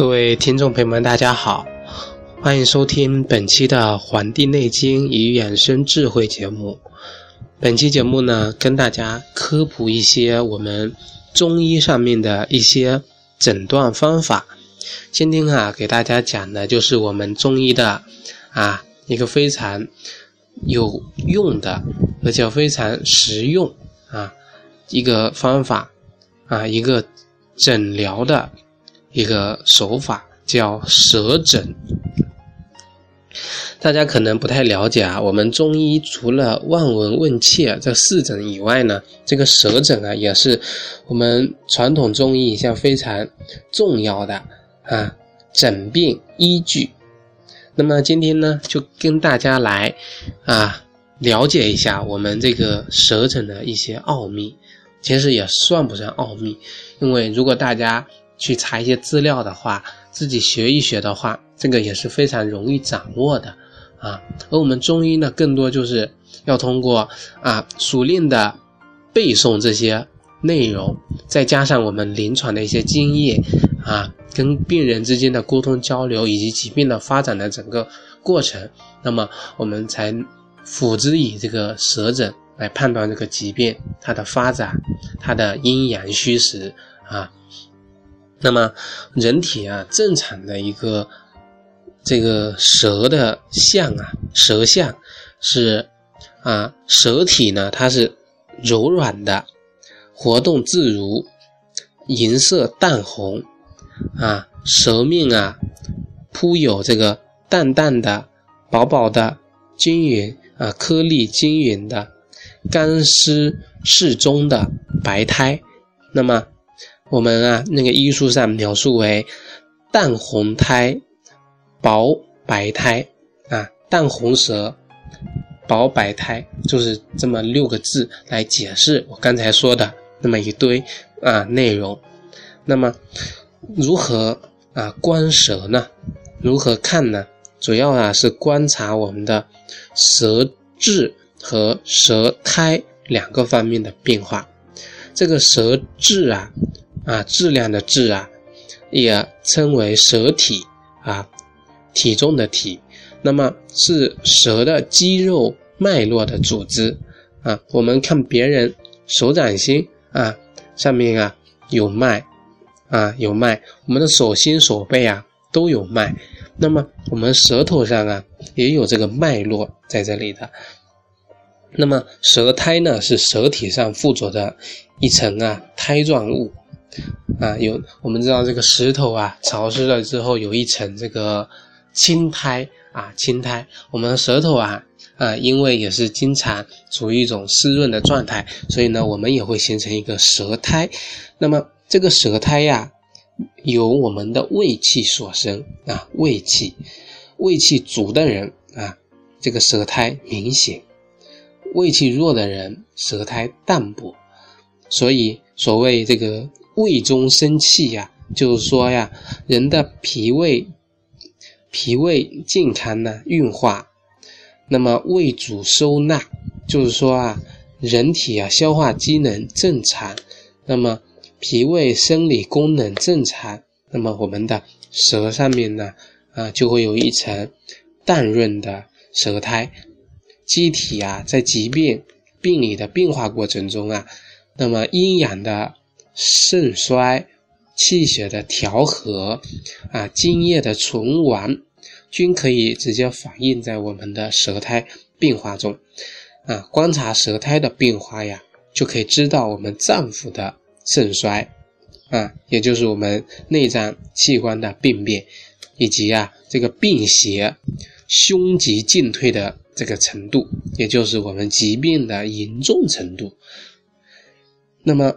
各位听众朋友们，大家好，欢迎收听本期的《黄帝内经与养生智慧》节目。本期节目呢，跟大家科普一些我们中医上面的一些诊断方法。今天啊，给大家讲的就是我们中医的啊一个非常有用的，而且非常实用啊一个方法啊一个诊疗的。一个手法叫舌诊，大家可能不太了解啊。我们中医除了望闻问切这四诊以外呢，这个舌诊啊也是我们传统中医一项非常重要的啊诊病依据。那么今天呢，就跟大家来啊了解一下我们这个舌诊的一些奥秘。其实也算不上奥秘，因为如果大家去查一些资料的话，自己学一学的话，这个也是非常容易掌握的啊。而我们中医呢，更多就是要通过啊熟练的背诵这些内容，再加上我们临床的一些经验啊，跟病人之间的沟通交流，以及疾病的发展的整个过程，那么我们才辅之以这个舌诊来判断这个疾病它的发展，它的阴阳虚实啊。那么，人体啊，正常的一个这个舌的相啊，舌相是啊，舌体呢，它是柔软的，活动自如，颜色淡红啊，舌面啊，铺有这个淡淡的、薄薄的、均匀啊，颗粒均匀的、干湿适中的白苔。那么。我们啊，那个医书上描述为淡红苔、薄白苔啊，淡红舌、薄白苔，就是这么六个字来解释我刚才说的那么一堆啊内容。那么如何啊观舌呢？如何看呢？主要啊是观察我们的舌质和舌苔两个方面的变化。这个舌质啊。啊，质量的质啊，也称为舌体啊，体重的体，那么是舌的肌肉脉络的组织啊。我们看别人手掌心啊，上面啊有脉啊有脉，我们的手心手背啊都有脉，那么我们舌头上啊也有这个脉络在这里的。那么舌苔呢，是舌体上附着的一层啊苔状物。啊，有我们知道这个石头啊，潮湿了之后有一层这个青苔啊，青苔。我们舌头啊，啊，因为也是经常处于一种湿润的状态，所以呢，我们也会形成一个舌苔。那么这个舌苔呀，由我们的胃气所生啊，胃气，胃气足的人啊，这个舌苔明显；胃气弱的人，舌苔淡薄。所以所谓这个。胃中生气呀，就是说呀，人的脾胃脾胃健康呢，运化，那么胃主收纳，就是说啊，人体啊消化机能正常，那么脾胃生理功能正常，那么我们的舌上面呢啊就会有一层淡润的舌苔，机体啊在疾病病理的变化过程中啊，那么阴阳的。肾衰、气血的调和啊、津液的存亡，均可以直接反映在我们的舌苔变化中啊。观察舌苔的变化呀，就可以知道我们脏腑的肾衰啊，也就是我们内脏器官的病变，以及啊这个病邪凶急进退的这个程度，也就是我们疾病的严重程度。那么。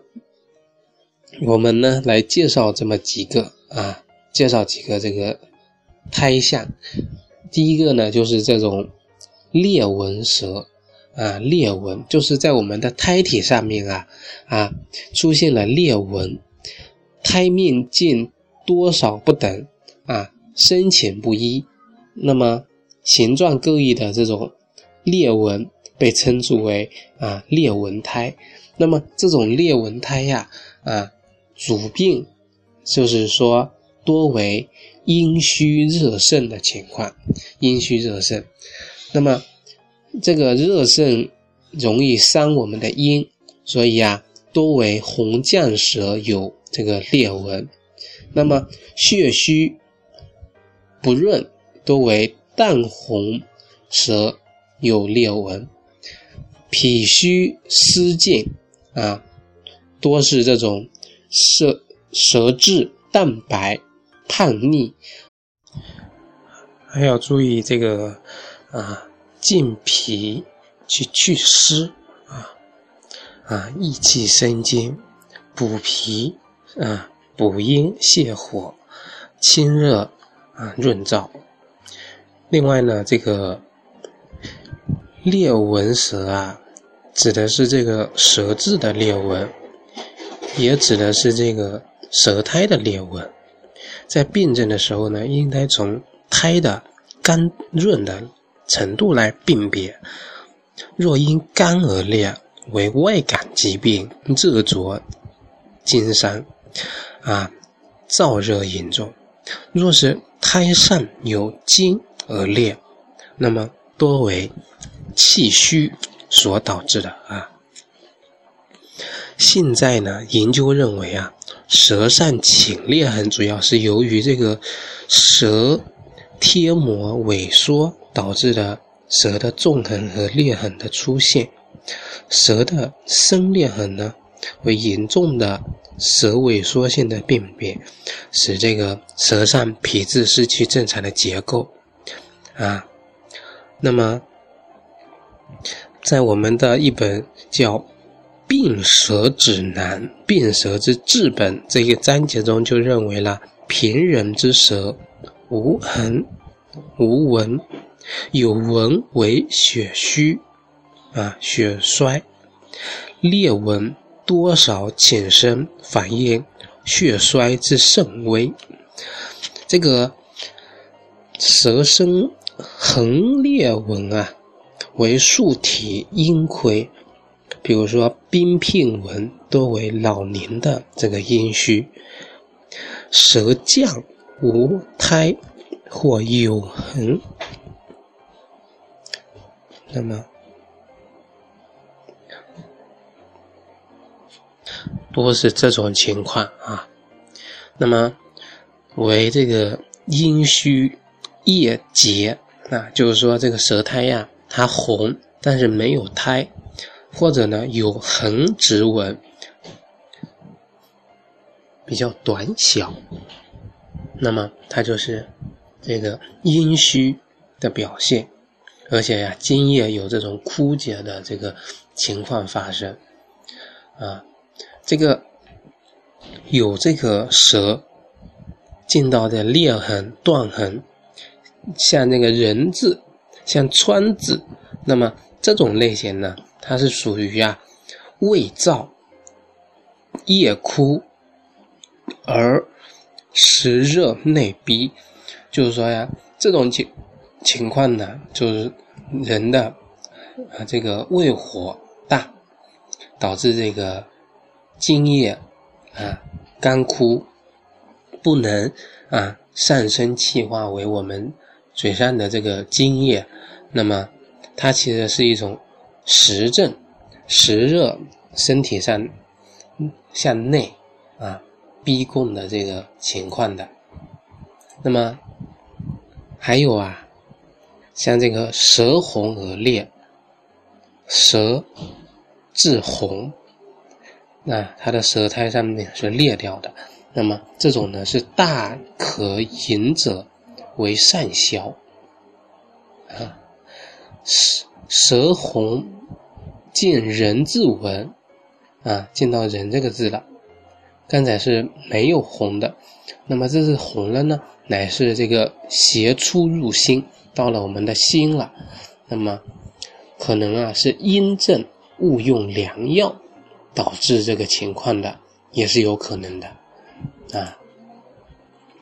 我们呢来介绍这么几个啊，介绍几个这个胎象。第一个呢就是这种裂纹舌啊，裂纹就是在我们的胎体上面啊啊出现了裂纹，胎面径多少不等啊，深浅不一，那么形状各异的这种裂纹被称之为啊裂纹胎。那么这种裂纹胎呀啊。主病就是说多为阴虚热盛的情况，阴虚热盛。那么这个热盛容易伤我们的阴，所以啊，多为红绛舌有这个裂纹。那么血虚不润，多为淡红舌有裂纹。脾虚湿静啊，多是这种舌舌质淡白叛逆，还要注意这个啊，健脾去祛湿啊啊，益气生津，补脾啊，补阴泻火，清热啊，润燥。另外呢，这个裂纹舌啊。指的是这个舌质的裂纹，也指的是这个舌苔的裂纹。在病症的时候呢，应该从苔的干润的程度来辨别。若因干而裂，为外感疾病，热灼经伤，啊，燥热严重；若是苔上有筋而裂，那么多为气虚。所导致的啊，现在呢，研究认为啊，舌上浅裂痕主要是由于这个舌贴膜萎缩导致的舌的纵横和裂痕的出现。舌的深裂痕呢，为严重的舌萎缩性的病变，使这个舌上皮质失去正常的结构啊，那么。在我们的一本叫《病舌指南》《病舌之治本》这个章节中，就认为了平人之舌无痕无纹，有纹为血虚啊血衰，裂纹多少浅深，反映血衰之甚微。这个舌生横裂纹啊。为素体阴亏，比如说冰片纹多为老年的这个阴虚，舌降无苔或有痕，那么多是这种情况啊。那么为这个阴虚液结啊，就是说这个舌苔呀。它红，但是没有苔，或者呢有横直纹，比较短小，那么它就是这个阴虚的表现，而且呀，津液有这种枯竭的这个情况发生，啊，这个有这个舌进到的裂痕、断痕，像那个人字。像川字，那么这种类型呢，它是属于啊胃燥、液枯而实热内逼，就是说呀，这种情情况呢，就是人的啊这个胃火大，导致这个津液啊干枯，不能啊上升气化为我们。嘴上的这个津液，那么它其实是一种实证，实热身体上向内啊逼供的这个情况的。那么还有啊，像这个舌红而裂，舌质红，那它的舌苔上面是裂掉的。那么这种呢是大可饮者。为善消啊，是舌红见人字纹啊，见到人这个字了。刚才是没有红的，那么这是红了呢，乃是这个邪出入心，到了我们的心了。那么可能啊是阴症误用良药导致这个情况的，也是有可能的啊。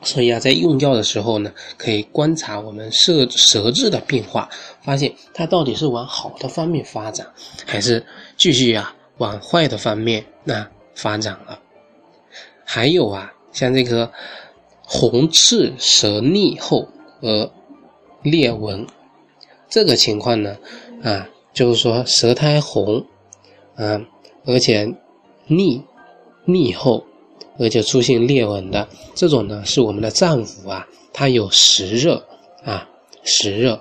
所以啊，在用药的时候呢，可以观察我们舌舌质的变化，发现它到底是往好的方面发展，还是继续啊往坏的方面那发展了。还有啊，像这个红赤舌腻后而裂纹，这个情况呢，啊，就是说舌苔红，啊，而且腻腻后，而且出现裂纹的这种呢，是我们的脏腑啊，它有实热啊，实热，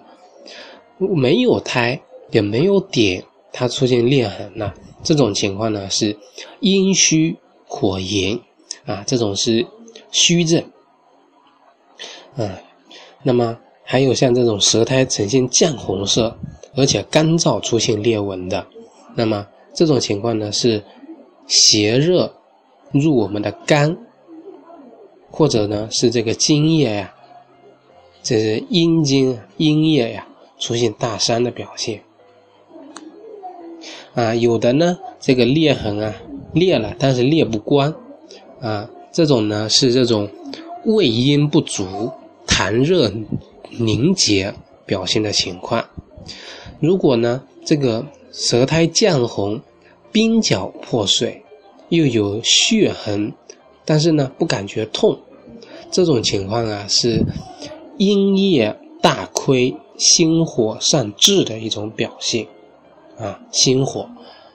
没有苔也没有点，它出现裂痕了，这种情况呢是阴虚火炎啊，这种是虚症。啊，那么还有像这种舌苔呈现绛红色，而且干燥出现裂纹的，那么这种情况呢是邪热入我们的肝，或者呢是这个津液呀，这是阴经阴液呀出现大伤的表现。啊，有的呢这个裂痕啊裂了，但是裂不光，啊，这种呢是这种胃阴不足。痰热凝结表现的情况，如果呢这个舌苔绛红、鬓角破碎，又有血痕，但是呢不感觉痛，这种情况啊是阴液大亏、心火上炙的一种表现啊，心火，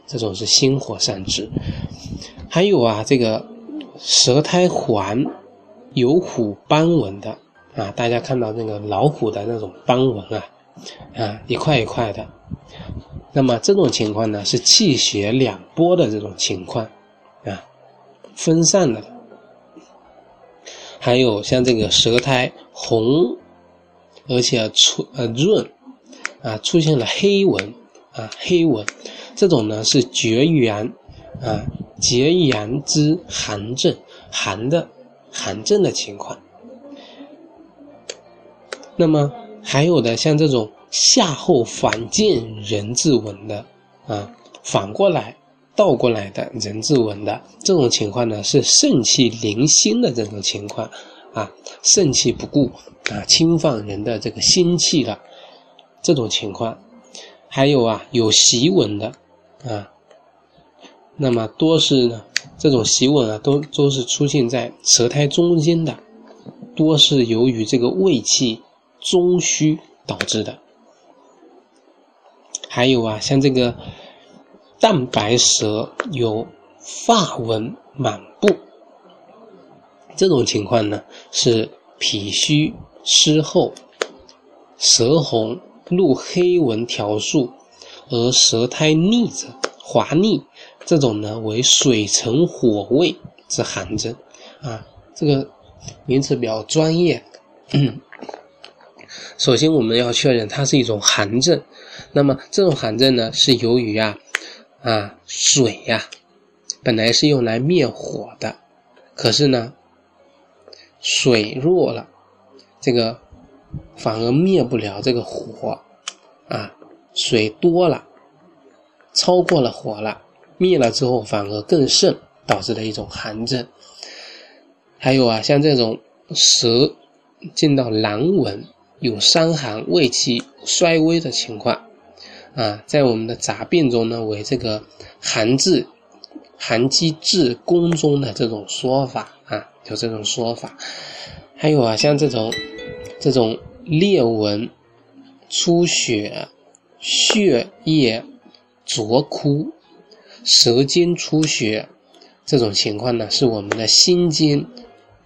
这种是心火上炙。还有啊这个舌苔黄、有虎斑纹的。啊，大家看到那个老虎的那种斑纹啊，啊，一块一块的，那么这种情况呢是气血两波的这种情况，啊，分散的。还有像这个舌苔红，而且出呃润，啊，出现了黑纹，啊，黑纹，这种呢是绝缘，啊，结缘之寒症，寒的寒症的情况。那么还有的像这种夏后反见人字纹的啊，反过来倒过来的人字纹的这种情况呢，是肾气凌心的这种情况啊，肾气不顾啊，侵犯人的这个心气了这种情况。还有啊，有习纹的啊，那么多是呢，这种习纹啊，都都是出现在舌苔中间的，多是由于这个胃气。中虚导致的，还有啊，像这个蛋白舌有发纹满布，这种情况呢是脾虚湿厚，舌红露黑纹条数，而舌苔腻者滑腻，这种呢为水沉火胃之寒症啊，这个名词比较专业。首先，我们要确认它是一种寒症。那么，这种寒症呢，是由于啊，啊水呀，本来是用来灭火的，可是呢，水弱了，这个反而灭不了这个火啊。水多了，超过了火了，灭了之后反而更盛，导致的一种寒症。还有啊，像这种舌进到阑纹。有伤寒、胃气衰微的情况，啊，在我们的杂病中呢，为这个寒滞、寒积滞宫中的这种说法啊，有这种说法。还有啊，像这种这种裂纹、出血、血液浊枯、舌尖出血这种情况呢，是我们的心经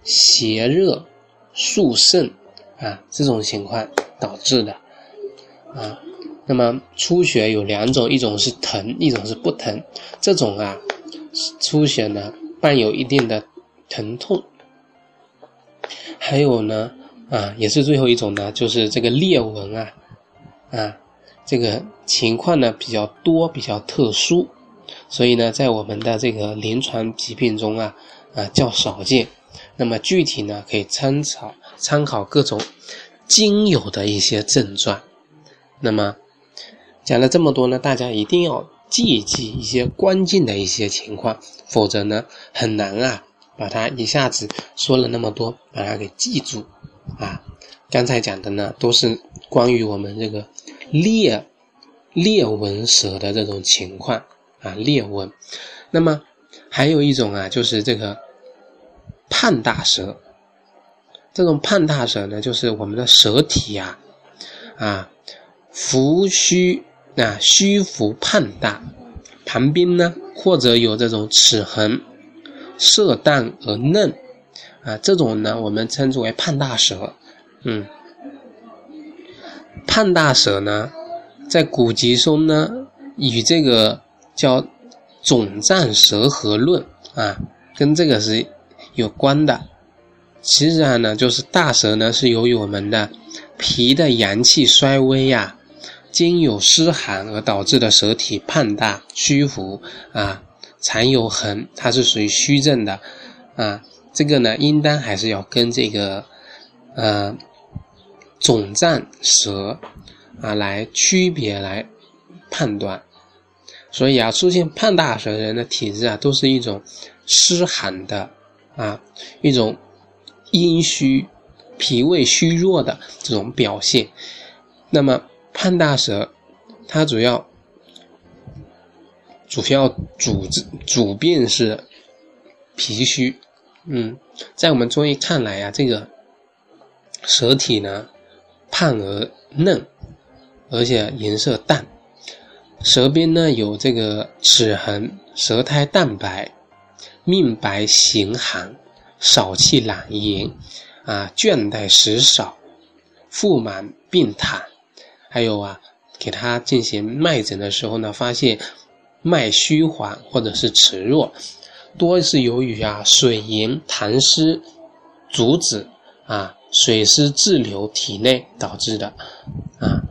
邪热肃盛。啊，这种情况导致的啊，那么出血有两种，一种是疼，一种是不疼。这种啊，出血呢伴有一定的疼痛。还有呢，啊，也是最后一种呢，就是这个裂纹啊，啊，这个情况呢比较多，比较特殊，所以呢，在我们的这个临床疾病中啊，啊较少见。那么具体呢，可以参考。参考各种精油的一些症状，那么讲了这么多呢，大家一定要记一记一些关键的一些情况，否则呢很难啊把它一下子说了那么多把它给记住啊。刚才讲的呢都是关于我们这个裂裂纹舌的这种情况啊裂纹，那么还有一种啊就是这个胖大舌。这种胖大舌呢，就是我们的舌体呀，啊，浮虚啊，虚浮胖大，旁边呢或者有这种齿痕，色淡而嫩，啊，这种呢我们称之为胖大舌，嗯，胖大舌呢，在古籍中呢，与这个叫肿胀舌合论啊，跟这个是有关的。其实上呢，就是大舌呢是由于我们的脾的阳气衰微呀，经有湿寒而导致的舌体胖大虚浮啊，常有痕，它是属于虚症的啊。这个呢，应当还是要跟这个呃肿胀舌啊来区别来判断。所以啊，出现胖大舌的人的体质啊，都是一种湿寒的啊一种。阴虚、脾胃虚弱的这种表现，那么胖大舌，它主要主要主主病是脾虚。嗯，在我们中医看来啊，这个舌体呢胖而嫩，而且颜色淡，舌边呢有这个齿痕，舌苔淡白，面白形寒。少气懒言，啊，倦怠食少，腹满病痰，还有啊，给他进行脉诊的时候呢，发现脉虚缓或者是迟弱，多是由于啊水银痰湿阻止啊水湿滞留体内导致的啊，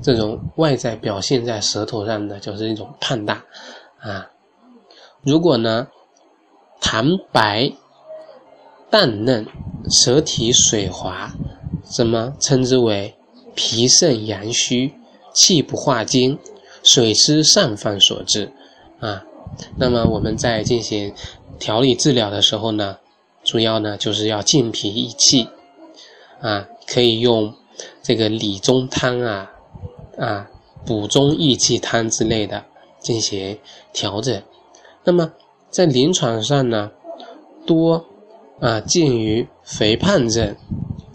这种外在表现在舌头上的就是一种胖大啊，如果呢痰白。淡嫩，舌体水滑，怎么称之为脾肾阳虚，气不化精，水湿上泛所致啊？那么我们在进行调理治疗的时候呢，主要呢就是要健脾益气啊，可以用这个理中汤啊啊补中益气汤之类的进行调整。那么在临床上呢，多。啊，见于肥胖症、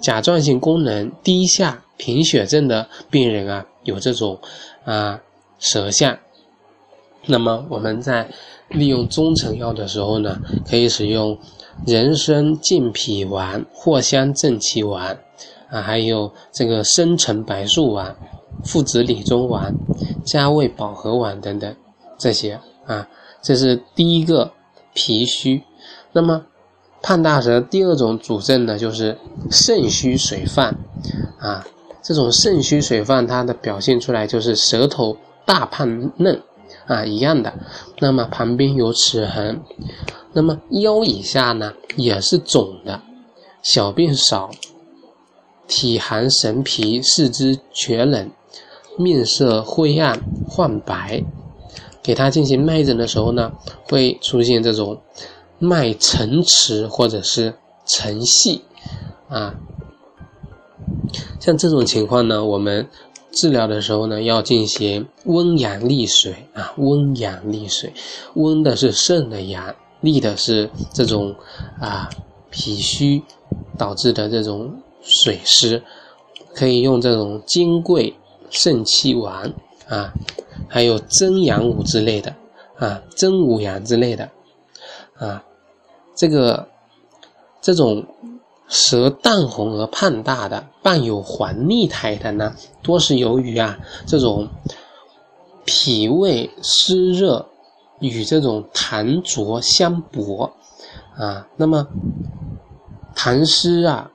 甲状腺功能低下、贫血症的病人啊，有这种啊舌象，那么我们在利用中成药的时候呢，可以使用人参健脾丸、藿香正气丸啊，还有这个生辰白术丸、附子理中丸、加味保和丸等等这些啊，这是第一个脾虚，那么。胖大舌第二种主症呢，就是肾虚水泛，啊，这种肾虚水泛，它的表现出来就是舌头大胖嫩，啊，一样的。那么旁边有齿痕，那么腰以下呢也是肿的，小便少，体寒神疲，四肢厥冷，面色灰暗泛白。给他进行脉诊的时候呢，会出现这种。脉沉迟或者是沉细，啊，像这种情况呢，我们治疗的时候呢，要进行温阳利水啊，温阳利水，温的是肾的阳，利的是这种啊脾虚导致的这种水湿，可以用这种金匮肾气丸啊，还有真阳五之类的啊，真五阳之类的啊。这个这种舌淡红而胖大的，伴有黄腻苔的呢，多是由于啊这种脾胃湿热与这种痰浊相搏啊，那么痰湿啊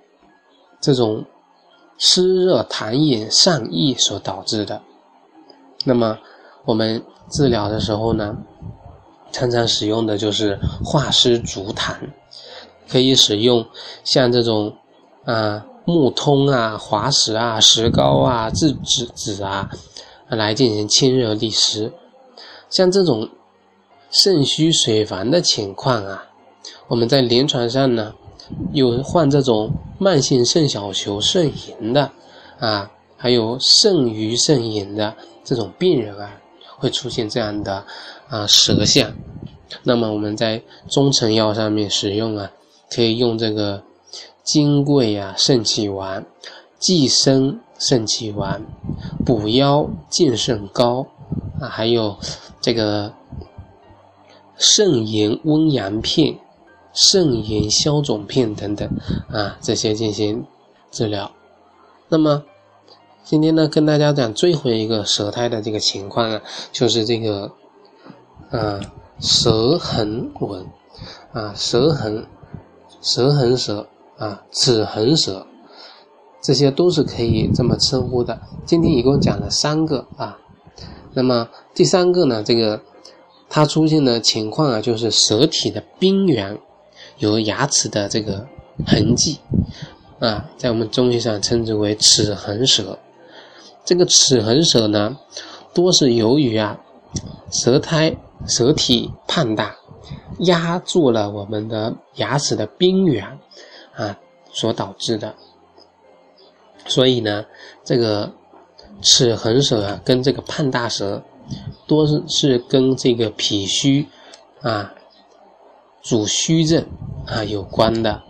这种湿热痰饮上溢所导致的。那么我们治疗的时候呢？常常使用的就是化湿逐痰，可以使用像这种啊木通啊、滑石啊、石膏啊、制止子啊来进行清热利湿。像这种肾虚水烦的情况啊，我们在临床上呢，有患这种慢性肾小球肾炎的啊，还有肾盂肾炎的这种病人啊，会出现这样的。啊，舌象，那么我们在中成药上面使用啊，可以用这个金匮啊肾气丸、济生肾气丸、补腰健肾膏啊，还有这个肾炎温阳片、肾炎消肿片等等啊，这些进行治疗。那么今天呢，跟大家讲最后一个舌苔的这个情况啊，就是这个啊舌痕纹啊舌痕、舌痕舌啊齿痕舌，这些都是可以这么称呼的。今天一共讲了三个啊，那么第三个呢，这个它出现的情况啊，就是舌体的边缘有牙齿的这个痕迹啊，在我们中医上称之为齿痕舌。这个齿痕舌呢，多是由于啊，舌苔、舌体胖大，压住了我们的牙齿的边缘啊所导致的。所以呢，这个齿痕舌啊，跟这个胖大舌，多是是跟这个脾虚啊主虚症啊有关的。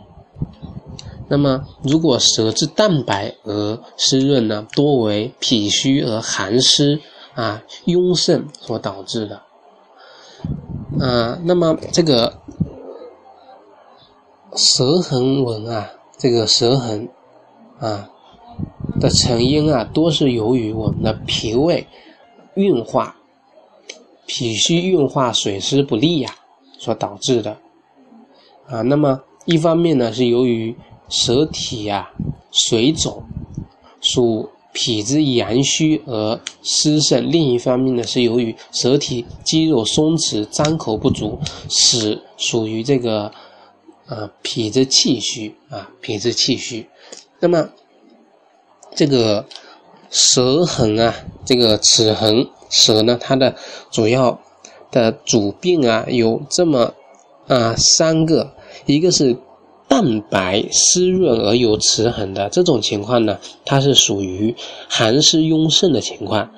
那么，如果舌质淡白而湿润呢，多为脾虚而寒湿啊壅盛所导致的。啊，那么这个舌痕纹啊，这个舌痕啊的成因啊，多是由于我们的脾胃运化、脾虚运化水湿不利呀所导致的。啊，那么一方面呢，是由于舌体呀水肿，属脾之阳虚而湿盛；另一方面呢，是由于舌体肌肉松弛、张口不足，使属于这个啊脾之气虚啊脾之气虚。那么这个舌痕啊，这个齿痕舌呢，它的主要的主病啊有这么啊三个，一个是。淡白湿润而有齿痕的这种情况呢，它是属于寒湿壅盛的情况；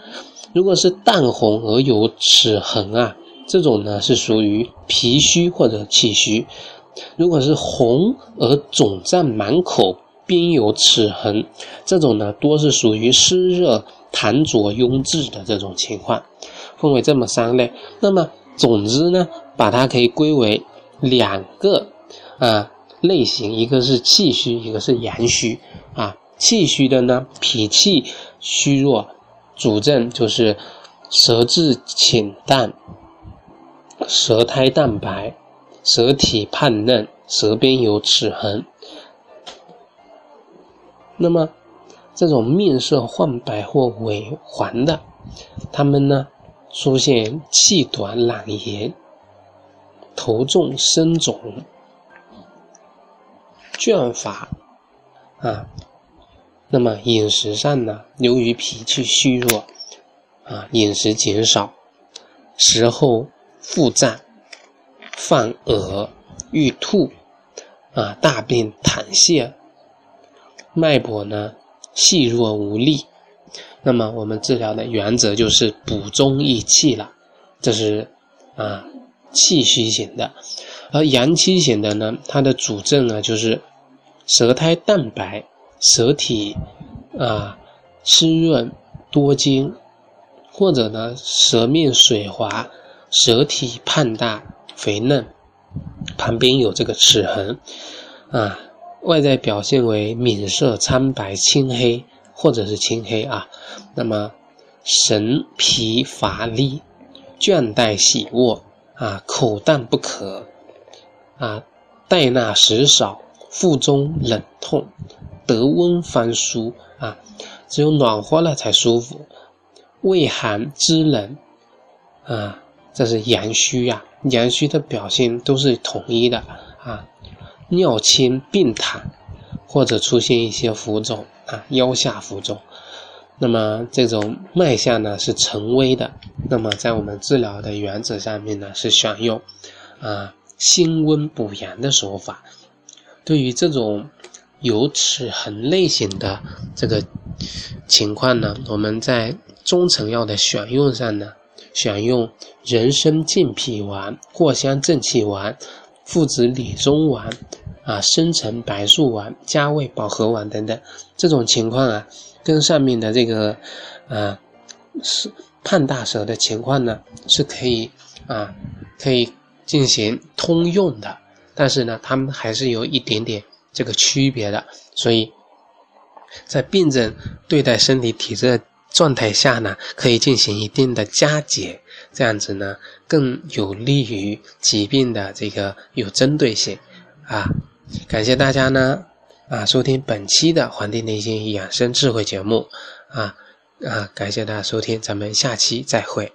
如果是淡红而有齿痕啊，这种呢是属于脾虚或者气虚；如果是红而肿胀满口，边有齿痕，这种呢多是属于湿热痰浊壅滞的这种情况。分为这么三类。那么总之呢，把它可以归为两个啊。类型一个是气虚，一个是阳虚啊。气虚的呢，脾气虚弱，主症就是舌质浅淡、舌苔淡白、舌体胖嫩、舌边有齿痕。那么这种面色泛白或萎黄的，他们呢出现气短、懒言、头重、身肿。倦乏啊，那么饮食上呢，由于脾气虚弱啊，饮食减少，食后腹胀、犯恶、欲吐啊，大便溏泻，脉搏呢细弱无力。那么我们治疗的原则就是补中益气了，这是啊气虚型的。而阳气型的呢，它的主症呢就是舌苔淡白，舌体啊湿润多津，或者呢舌面水滑，舌体胖大肥嫩，旁边有这个齿痕啊，外在表现为面色苍白青黑或者是青黑啊，那么神疲乏力，倦怠喜卧啊，口淡不渴。啊，待纳食少，腹中冷痛，得温方舒啊，只有暖和了才舒服。畏寒肢冷啊，这是阳虚呀。阳虚的表现都是统一的啊，尿清病躺，或者出现一些浮肿啊，腰下浮肿。那么这种脉象呢是沉微的。那么在我们治疗的原则上面呢是选用啊。辛温补阳的手法，对于这种有齿痕类型的这个情况呢，我们在中成药的选用上呢，选用人参健脾丸、藿香正气丸、附子理中丸啊、生辰白术丸、加味保和丸等等，这种情况啊，跟上面的这个啊是胖大舌的情况呢，是可以啊可以进行通用的，但是呢，他们还是有一点点这个区别的，所以在病症对待身体体质的状态下呢，可以进行一定的加减。这样子呢，更有利于疾病的这个有针对性啊！感谢大家呢啊收听本期的《黄帝内经养生智慧》节目啊啊！感谢大家收听，咱们下期再会。